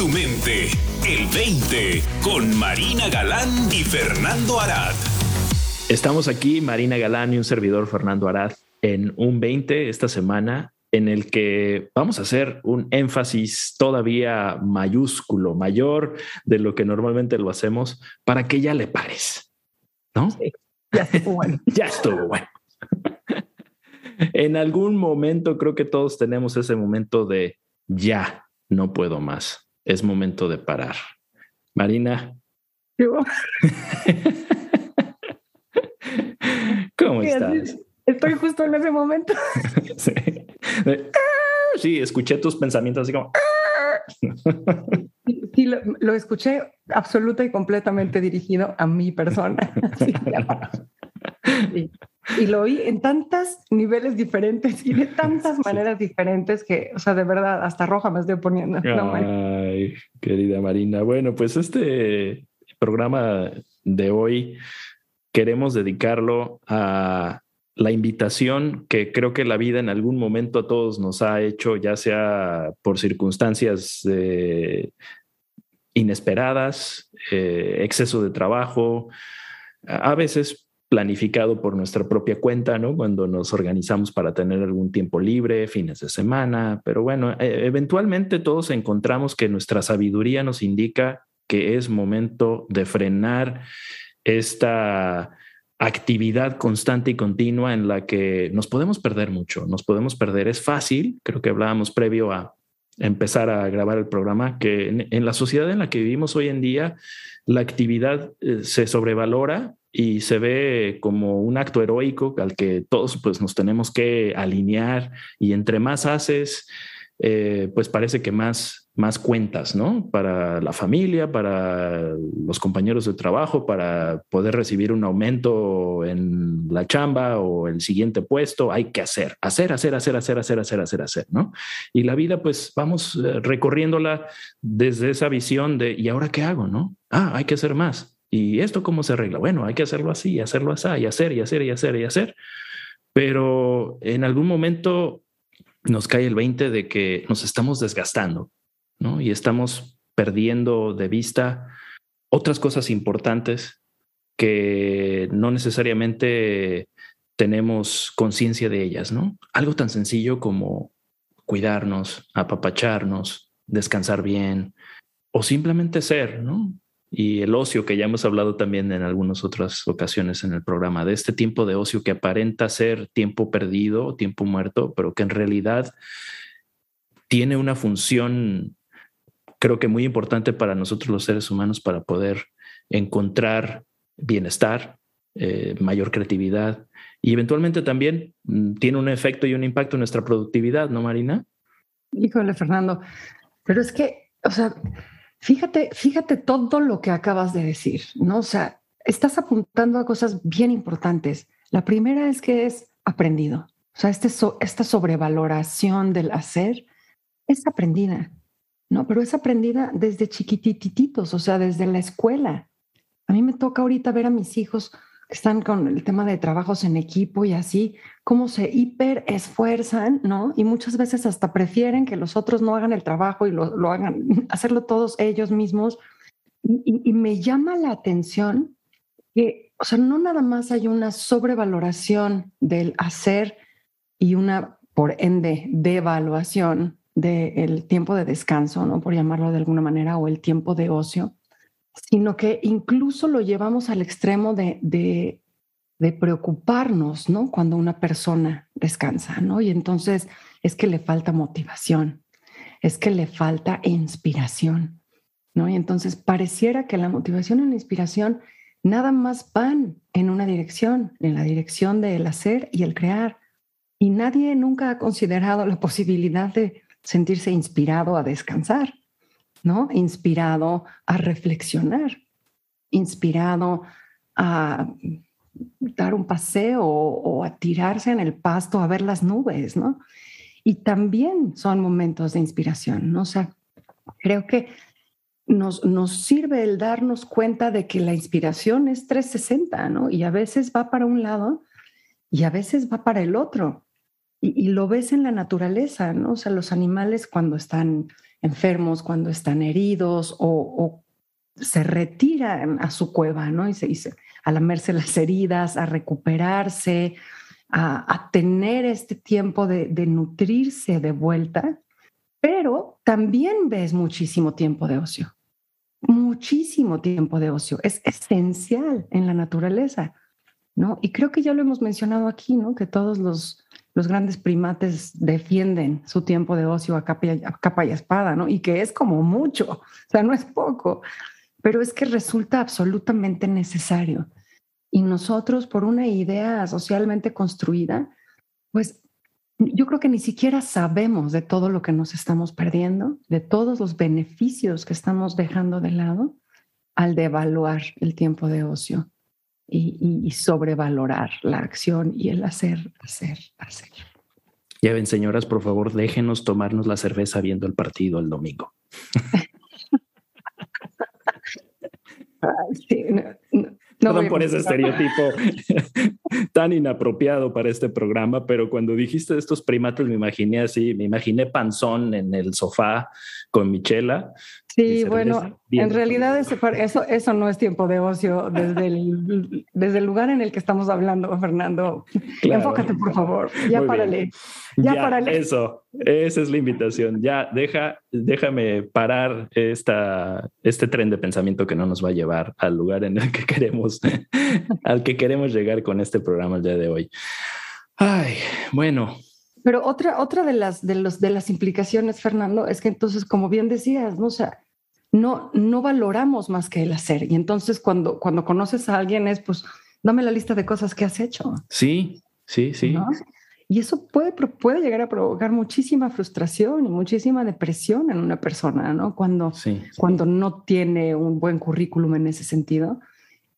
tu mente. El 20 con Marina Galán y Fernando Arad. Estamos aquí, Marina Galán y un servidor Fernando Arad, en un 20 esta semana en el que vamos a hacer un énfasis todavía mayúsculo, mayor de lo que normalmente lo hacemos, para que ya le pares, ¿no? ya estuvo bueno. ya estuvo bueno. en algún momento creo que todos tenemos ese momento de ya, no puedo más, es momento de parar. Marina. ¿Cómo estás? Estoy justo en ese momento. sí. escuché tus pensamientos así como... Sí, lo, escuché absoluta y completamente dirigido a mi persona. y lo oí en tantos niveles diferentes y de tantas maneras diferentes que, o sea, de verdad, hasta roja me estoy poniendo. Ay, querida Marina. Bueno, pues este programa de hoy queremos dedicarlo a la invitación que creo que la vida en algún momento a todos nos ha hecho, ya sea por circunstancias eh, inesperadas, eh, exceso de trabajo, a veces planificado por nuestra propia cuenta, ¿no? Cuando nos organizamos para tener algún tiempo libre, fines de semana, pero bueno, e, eventualmente todos encontramos que nuestra sabiduría nos indica que es momento de frenar esta actividad constante y continua en la que nos podemos perder mucho, nos podemos perder. Es fácil, creo que hablábamos previo a empezar a grabar el programa, que en, la sociedad en la que vivimos hoy en día, la actividad eh, se sobrevalora y se ve como un acto heroico al que todos pues nos tenemos que alinear y entre más haces, eh, pues parece que más, más cuentas, ¿no? Para la familia, para los compañeros de trabajo, para poder recibir un aumento en la chamba o el siguiente puesto, hay que hacer, hacer, hacer, hacer, hacer, hacer, hacer, hacer, hacer, ¿no? Y la vida, pues vamos eh, recorriéndola desde esa visión de, ¿y ahora qué hago, no? Ah, hay que hacer más. ¿Y esto cómo se arregla? Bueno, hay que hacerlo así, hacerlo así, y hacer, y hacer, y hacer, y hacer. Pero en algún momento nos cae el 20 de que nos estamos desgastando, ¿no? Y estamos perdiendo de vista otras cosas importantes que no necesariamente tenemos conciencia de ellas, ¿no? Algo tan sencillo como cuidarnos, apapacharnos, descansar bien o simplemente ser, ¿no? Y el ocio que ya hemos hablado también en algunas otras ocasiones en el programa, de este tiempo de ocio que aparenta ser tiempo perdido, tiempo muerto, pero que en realidad tiene una función, creo que muy importante para nosotros los seres humanos para poder encontrar bienestar, eh, mayor creatividad y eventualmente también mm, tiene un efecto y un impacto en nuestra productividad, ¿no, Marina? Híjole, Fernando, pero es que, o sea, Fíjate, fíjate todo lo que acabas de decir, ¿no? O sea, estás apuntando a cosas bien importantes. La primera es que es aprendido. O sea, este esta sobrevaloración del hacer es aprendida, ¿no? Pero es aprendida desde chiquitititos, o sea, desde la escuela. A mí me toca ahorita ver a mis hijos están con el tema de trabajos en equipo y así, cómo se hiper esfuerzan, ¿no? Y muchas veces hasta prefieren que los otros no hagan el trabajo y lo, lo hagan, hacerlo todos ellos mismos. Y, me llama la atención que, o sea, no nada más hay una sobrevaloración del hacer y una, por ende, devaluación del tiempo de descanso, ¿no? Por llamarlo de alguna manera, o el tiempo de ocio, sino que incluso lo llevamos al extremo de, de, preocuparnos, ¿no? Cuando una persona descansa, ¿no? Y entonces es que le falta motivación, es que le falta inspiración, ¿no? Y entonces pareciera que la motivación y la inspiración nada más van en una dirección, en la dirección del hacer y el crear. Y nadie nunca ha considerado la posibilidad de sentirse inspirado a descansar. ¿No? Inspirado a reflexionar, inspirado a dar un paseo o, a tirarse en el pasto a ver las nubes, ¿no? Y también son momentos de inspiración, ¿no? O sea, creo que nos, nos sirve el darnos cuenta de que la inspiración es 360, ¿no? Y a veces va para un lado y a veces va para el otro. y, lo ves en la naturaleza, ¿no? O sea, los animales cuando están enfermos, cuando están heridos o, se retiran a su cueva, ¿no? Y se dice, a lamerse las heridas, a recuperarse, a, tener este tiempo de, de, nutrirse de vuelta, pero también ves muchísimo tiempo de ocio, muchísimo tiempo de ocio. Es esencial en la naturaleza, ¿no? Y creo que ya lo hemos mencionado aquí, ¿no? Que todos los los grandes primates defienden su tiempo de ocio a capa, y, espada, ¿no? Y que es como mucho, o sea, no es poco, pero es que resulta absolutamente necesario. Y nosotros, por una idea socialmente construida, pues yo creo que ni siquiera sabemos de todo lo que nos estamos perdiendo, de todos los beneficios que estamos dejando de lado al devaluar el tiempo de ocio y, sobrevalorar la acción y el hacer, hacer, hacer. Ya ven, señoras, por favor, déjenos tomarnos la cerveza viendo el partido el domingo. sí, Perdón por ese estereotipo tan inapropiado para este programa, pero cuando dijiste estos primates me imaginé así, me imaginé panzón en el sofá con Michela Sí, bueno, en realidad eso, eso, no es tiempo de ocio desde el, desde el lugar en el que estamos hablando, Fernando. Enfócate, por favor. Ya párale. Ya, párale. Eso, esa es la invitación. Ya deja, déjame parar esta, este tren de pensamiento que no nos va a llevar al lugar en el que queremos, al que queremos llegar con este programa el día de hoy. Ay, bueno, pero otra, otra de, las, de, los, de las implicaciones, Fernando, es que entonces, como bien decías, ¿no? O sea, no, no valoramos más que el hacer. Y entonces cuando, cuando conoces a alguien es, pues, dame la lista de cosas que has hecho. Sí, sí, sí. Y eso puede, puede llegar a provocar muchísima frustración y muchísima depresión en una persona, ¿no? Cuando, cuando no tiene un buen currículum en ese sentido.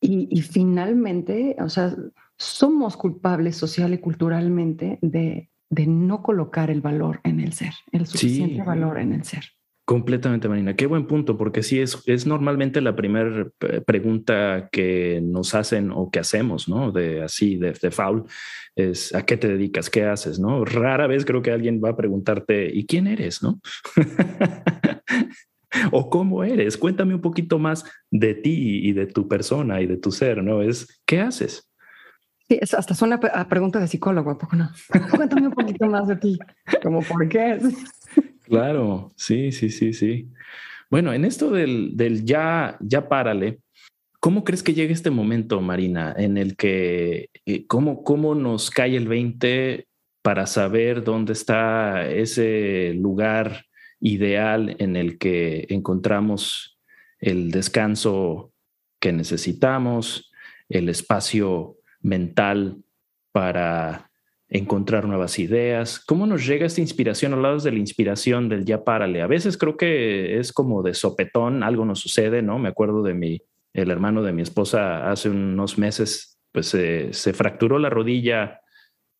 Y, y finalmente, o sea, somos culpables social y culturalmente de, de no colocar el valor en el ser, el suficiente valor en el ser. Completamente, Marina. Qué buen punto, porque sí es, es normalmente la primera pregunta que nos hacen o que hacemos, ¿no? De así, de, de foul, es ¿a qué te dedicas? ¿Qué haces? ¿No? Rara vez creo que alguien va a preguntarte, ¿y quién eres? ¿No? o cómo eres. Cuéntame un poquito más de ti y de tu persona y de tu ser, ¿no? Es ¿qué haces? Sí, hasta suena a pregunta de psicólogo, poco no? Cuéntame un poquito más de ti, como por qué. Claro, sí, sí, sí, sí. Bueno, en esto del, del ya, ya párale, ¿cómo crees que llegue este momento, Marina, en el que, eh, cómo, cómo nos cae el 20 para saber dónde está ese lugar ideal en el que encontramos el descanso que necesitamos, el espacio mental para encontrar nuevas ideas? ¿Cómo nos llega esta inspiración? Hablados de la inspiración del ya párale. A veces creo que es como de sopetón, algo nos sucede, ¿no? Me acuerdo de mi, el hermano de mi esposa hace unos meses, pues se fracturó la rodilla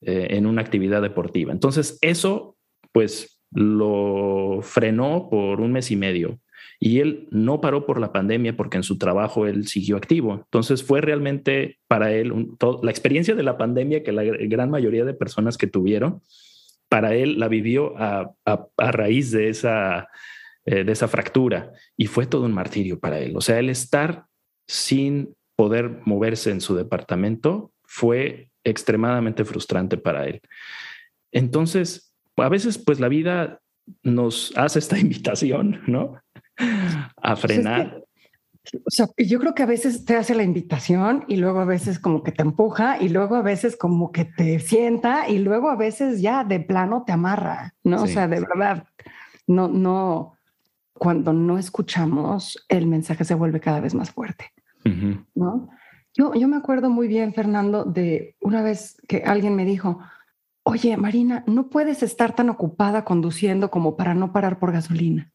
eh, en una actividad deportiva. Entonces eso, pues lo frenó por un mes y medio y él no paró por la pandemia porque en su trabajo él siguió activo. Entonces fue realmente para él la experiencia de la pandemia que la gran mayoría de personas que tuvieron, para él la vivió a, raíz de esa, eh, de esa fractura y fue todo un martirio para él. O sea, el estar sin poder moverse en su departamento fue extremadamente frustrante para él. Entonces, a veces pues la vida nos hace esta invitación, ¿no? A pues frenar. o sea, yo creo que a veces te hace la invitación y luego a veces como que te empuja y luego a veces como que te sienta y luego a veces ya de plano te amarra, ¿no? O sea, de verdad, no, no, cuando no escuchamos, el mensaje se vuelve cada vez más fuerte, ¿no? Yo, yo me acuerdo muy bien, Fernando, de una vez que alguien me dijo, oye, Marina, no puedes estar tan ocupada conduciendo como para no parar por gasolina.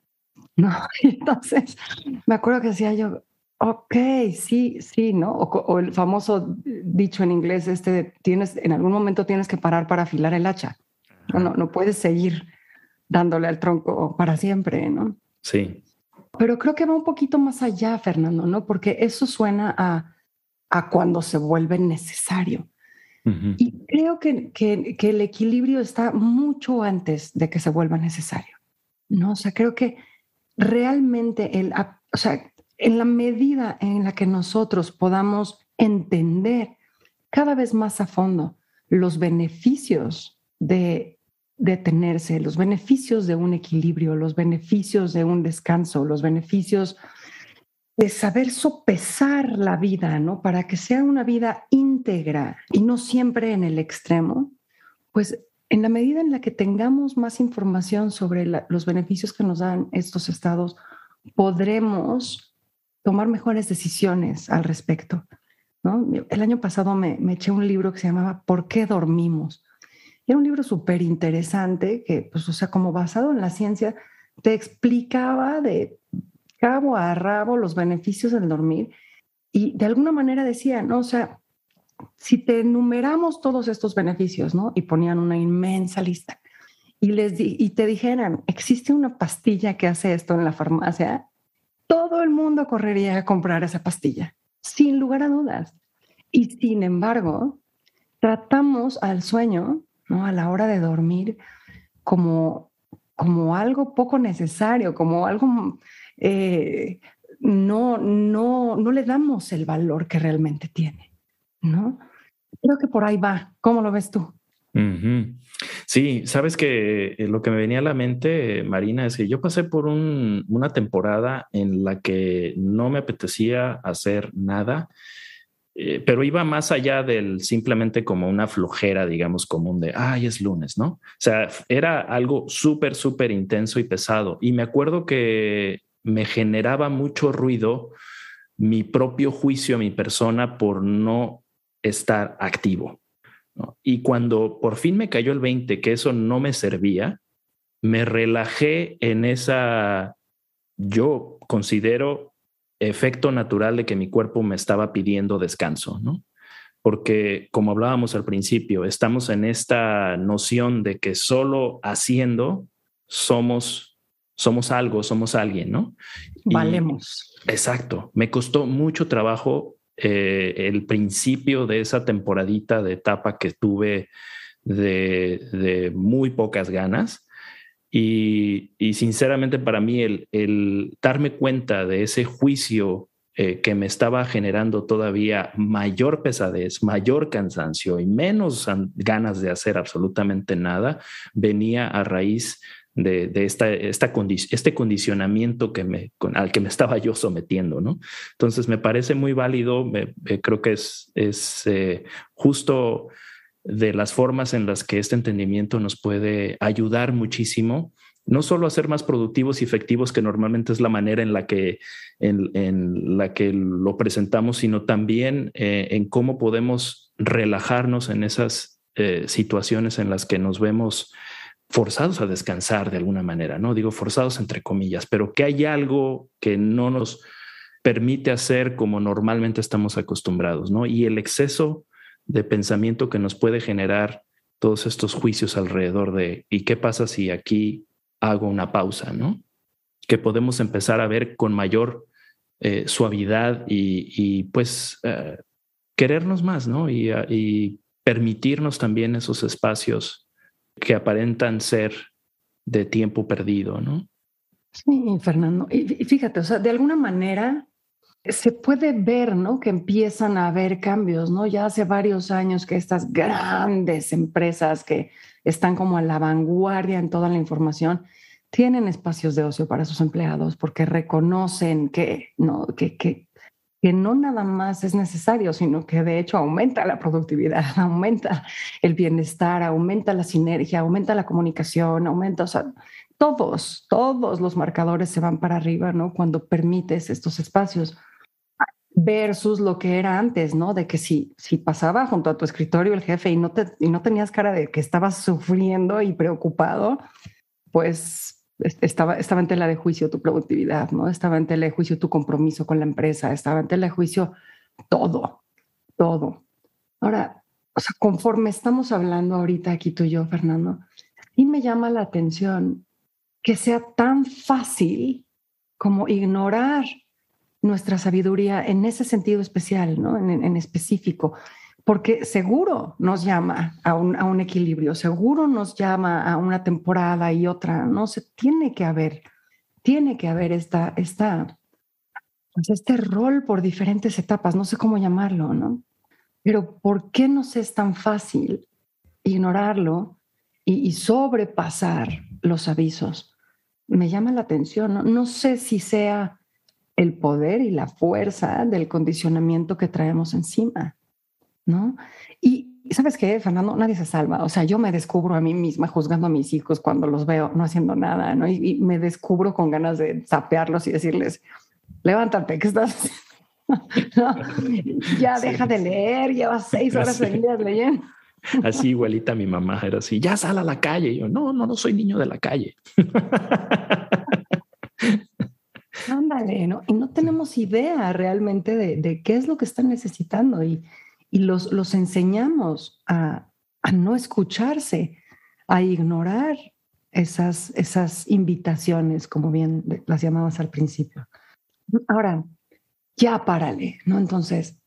¿No? entonces me acuerdo que decía yo, ok, sí, sí, ¿no? O, el famoso dicho en inglés, este, tienes, en algún momento tienes que parar para afilar el hacha. No, no, no puedes seguir dándole al tronco para siempre, ¿no? Sí. Pero creo que va un poquito más allá, Fernando, ¿no? Porque eso suena a, a cuando se vuelve necesario. Y creo que, que, que, el equilibrio está mucho antes de que se vuelva necesario. ¿no? O sea, creo que realmente, el, o sea, en la medida en la que nosotros podamos entender cada vez más a fondo los beneficios de detenerse, los beneficios de un equilibrio, los beneficios de un descanso, los beneficios de saber sopesar la vida, ¿no? Para que sea una vida íntegra y no siempre en el extremo, pues en la medida en la que tengamos más información sobre los beneficios que nos dan estos estados, podremos tomar mejores decisiones al respecto. El año pasado me, me eché un libro que se llamaba ¿Por qué dormimos? Era un libro súper interesante que, pues, o sea, como basado en la ciencia, te explicaba de cabo a rabo los beneficios del dormir y de alguna manera decía, ¿no? O sea, si te enumeramos todos estos beneficios, ¿no? Y ponían una inmensa lista y, les y te dijeran, existe una pastilla que hace esto en la farmacia, todo el mundo correría a comprar esa pastilla, sin lugar a dudas. Y sin embargo, tratamos al sueño a la hora de dormir como, como algo poco necesario, como algo... Eh, no, no, no le damos el valor que realmente tiene, ¿no? Creo que por ahí va. ¿Cómo lo ves tú? Sí, sabes que eh, lo que me venía a la mente, Marina, es que yo pasé por una temporada en la que no me apetecía hacer nada eh, pero iba más allá del simplemente como una flojera, digamos, común de, ay, es lunes, ¿no? O sea, era algo súper, súper intenso y pesado. Y me acuerdo que me generaba mucho ruido mi propio juicio mi persona por no estar activo. Y cuando por fin me cayó el 20, que eso no me servía, me relajé en esa, yo considero efecto natural de que mi cuerpo me estaba pidiendo descanso, ¿no? Porque como hablábamos al principio, estamos en esta noción de que solo haciendo somos somos algo, somos alguien, ¿no? Valemos. exacto. Me costó mucho trabajo eh, el principio de esa temporadita de etapa que tuve de, muy pocas ganas. Y, sinceramente para mí el, darme cuenta de ese juicio eh, que me estaba generando todavía mayor pesadez, mayor cansancio y menos ganas de hacer absolutamente nada, venía a raíz de, esta, este condicionamiento que me, al que me estaba yo sometiendo, ¿no? Entonces me parece muy válido, creo que es, es eh, justo de las formas en las que este entendimiento nos puede ayudar muchísimo, no solo a ser más productivos y efectivos, que normalmente es la manera en la que, en, la que lo presentamos, sino también eh, en cómo podemos relajarnos en esas eh, situaciones en las que nos vemos forzados a descansar de alguna manera, ¿no? Digo forzados entre comillas, pero que hay algo que no nos permite hacer como normalmente estamos acostumbrados, ¿no? Y el exceso de pensamiento que nos puede generar todos estos juicios alrededor de ¿y qué pasa si aquí hago una pausa? ¿no? Que podemos empezar a ver con mayor eh, suavidad y, pues eh, querernos más, ¿no? Y, y, permitirnos también esos espacios que aparentan ser de tiempo perdido, ¿no? Sí, Fernando. Y fíjate, o sea, de alguna manera se puede ver, ¿no? Que empiezan a haber cambios, ¿no? Ya hace varios años que estas grandes empresas que están como a la vanguardia en toda la información tienen espacios de ocio para sus empleados porque reconocen que no, que, que, que no nada más es necesario, sino que de hecho aumenta la productividad, aumenta el bienestar, aumenta la sinergia, aumenta la comunicación, aumenta, o sea, todos, todos los marcadores se van para arriba, ¿no? Cuando permites estos espacios versus lo que era antes, ¿no? De que si, si pasaba junto a tu escritorio el jefe y no, te, y no tenías cara de que estabas sufriendo y preocupado, pues estaba, estaba en tela de juicio tu productividad, ¿no? Estaba en tela de juicio tu compromiso con la empresa, estaba en tela de juicio todo, todo. Ahora, o sea, conforme estamos hablando ahorita aquí tú y yo, Fernando, y me llama la atención que sea tan fácil como ignorar nuestra sabiduría en ese sentido especial, ¿no? En, específico. Porque seguro nos llama a un, a un, equilibrio, seguro nos llama a una temporada y otra, no se tiene que haber, tiene que haber esta, esta, pues este rol por diferentes etapas, no sé cómo llamarlo, ¿no? Pero ¿por qué nos es tan fácil ignorarlo y, y sobrepasar los avisos? Me llama la atención, ¿no? no sé si sea el poder y la fuerza del condicionamiento que traemos encima ¿no? Y sabes qué, Fernando, nadie se salva. O sea, yo me descubro a mí misma juzgando a mis hijos cuando los veo no haciendo nada, ¿no? Y, me descubro con ganas de sapearlos y decirles, levántate, ¿qué estás Ya deja de leer, llevas seis horas seguidas leyendo. Así igualita mi mamá era así, ya sal a la calle. Y yo, no, no, no soy niño de la calle. Ándale, ¿no? Y no tenemos idea realmente de, de, qué es lo que están necesitando. Y, y los, los enseñamos a, no escucharse, a ignorar esas, esas invitaciones, como bien las llamabas al principio. Ahora, ya párale, ¿no? Entonces,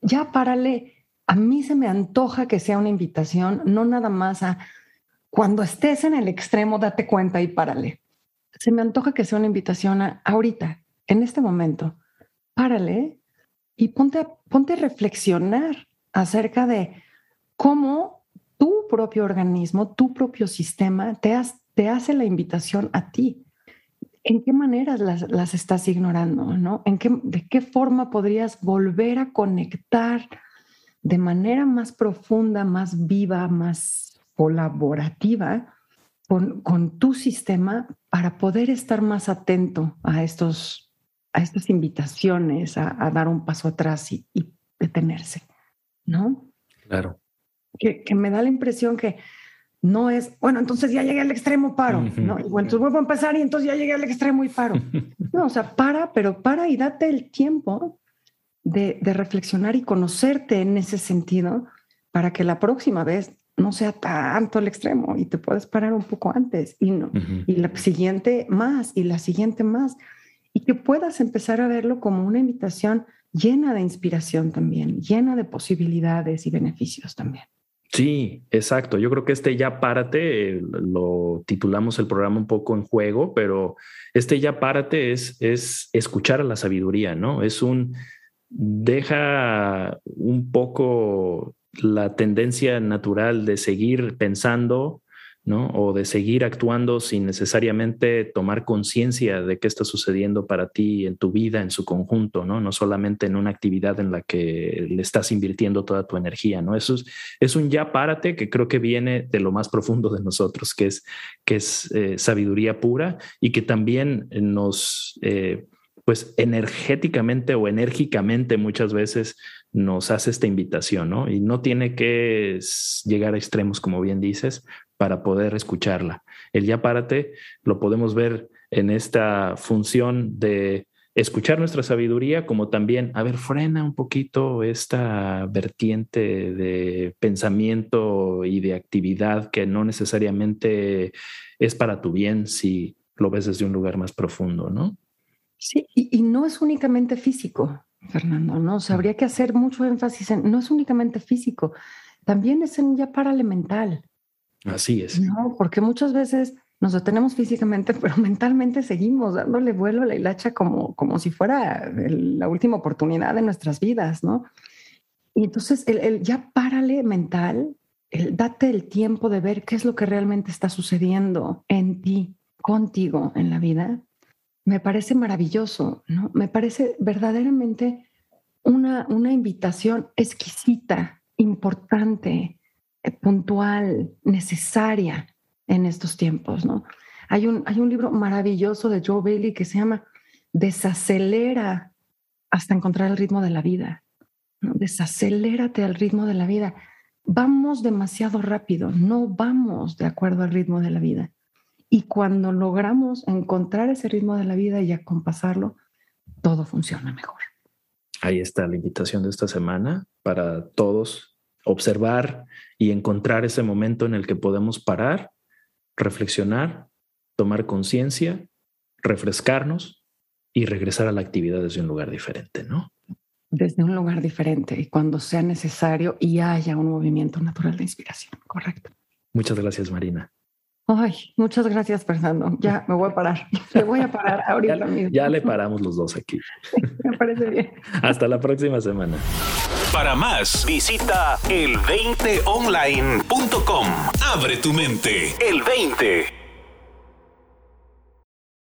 ya párale. A mí se me antoja que sea una invitación, no nada más a cuando estés en el extremo, date cuenta y párale. Se me antoja que sea una invitación a ahorita, en este momento, párale y ponte, ponte a reflexionar acerca de cómo tu propio organismo, tu propio sistema te, hace la invitación a ti. ¿En qué maneras las, estás ignorando? ¿no? ¿En qué, ¿De qué forma podrías volver a conectar de manera más profunda, más viva, más colaborativa con, con tu sistema para poder estar más atento a estos a estas invitaciones a, dar un paso atrás y, detenerse, ¿no? Claro. Que, me da la impresión que no es, bueno, entonces ya llegué al extremo, paro, ¿no? bueno, entonces vuelvo a empezar y entonces ya llegué al extremo y paro. No, o sea, para, pero para y date el tiempo de, reflexionar y conocerte en ese sentido para que la próxima vez no sea tanto el extremo y te puedes parar un poco antes y no. Y la siguiente más y la siguiente más y que puedas empezar a verlo como una invitación llena de inspiración también, llena de posibilidades y beneficios también. Sí, exacto. Yo creo que este ya párate, lo titulamos el programa un poco en juego, pero este ya párate es, es escuchar a la sabiduría, ¿no? Es un, deja un poco la tendencia natural de seguir pensando ¿no? O de seguir actuando sin necesariamente tomar conciencia de qué está sucediendo para ti en tu vida, en su conjunto, ¿no? No solamente en una actividad en la que le estás invirtiendo toda tu energía, ¿no? Eso es, un ya párate que creo que viene de lo más profundo de nosotros, que es, que es eh, sabiduría pura y que también nos... Eh, pues energéticamente o enérgicamente muchas veces nos hace esta invitación, ¿no? Y no tiene que llegar a extremos, como bien dices, para poder escucharla. El ya párate lo podemos ver en esta función de escuchar nuestra sabiduría, como también, a ver, frena un poquito esta vertiente de pensamiento y de actividad que no necesariamente es para tu bien si lo ves desde un lugar más profundo, ¿no? Sí, y, no es únicamente físico, Fernando, ¿no? Habría que hacer mucho énfasis en, no es únicamente físico, también es en ya para mental. Así es. No, porque muchas veces nos detenemos físicamente, pero mentalmente seguimos dándole vuelo a la hilacha como, como si fuera la última oportunidad de nuestras vidas, ¿no? Y entonces el, ya párale mental, el date el tiempo de ver qué es lo que realmente está sucediendo en ti, contigo en la vida, me parece maravilloso, ¿no? Me parece verdaderamente una, una invitación exquisita, importante, puntual, necesaria en estos tiempos, ¿no? Hay un, hay un libro maravilloso de Joe Bailey que se llama Desacelera hasta encontrar el ritmo de la vida. Desacelérate al ritmo de la vida. Vamos demasiado rápido, no vamos de acuerdo al ritmo de la vida. Y cuando logramos encontrar ese ritmo de la vida y acompasarlo, todo funciona mejor. Ahí está la invitación de esta semana para todos observar y encontrar ese momento en el que podemos parar, reflexionar, tomar conciencia, refrescarnos y regresar a la actividad desde un lugar diferente, ¿no? desde un lugar diferente y cuando sea necesario y haya un movimiento natural de inspiración. Correcto. Muchas gracias, Marina. Ay, muchas gracias, Fernando. Ya me voy a parar. Me voy a parar ahorita ya, mismo. Ya le paramos los dos aquí. me parece bien. Hasta la próxima semana. Para más, visita el20online.com. Abre tu mente. El 20.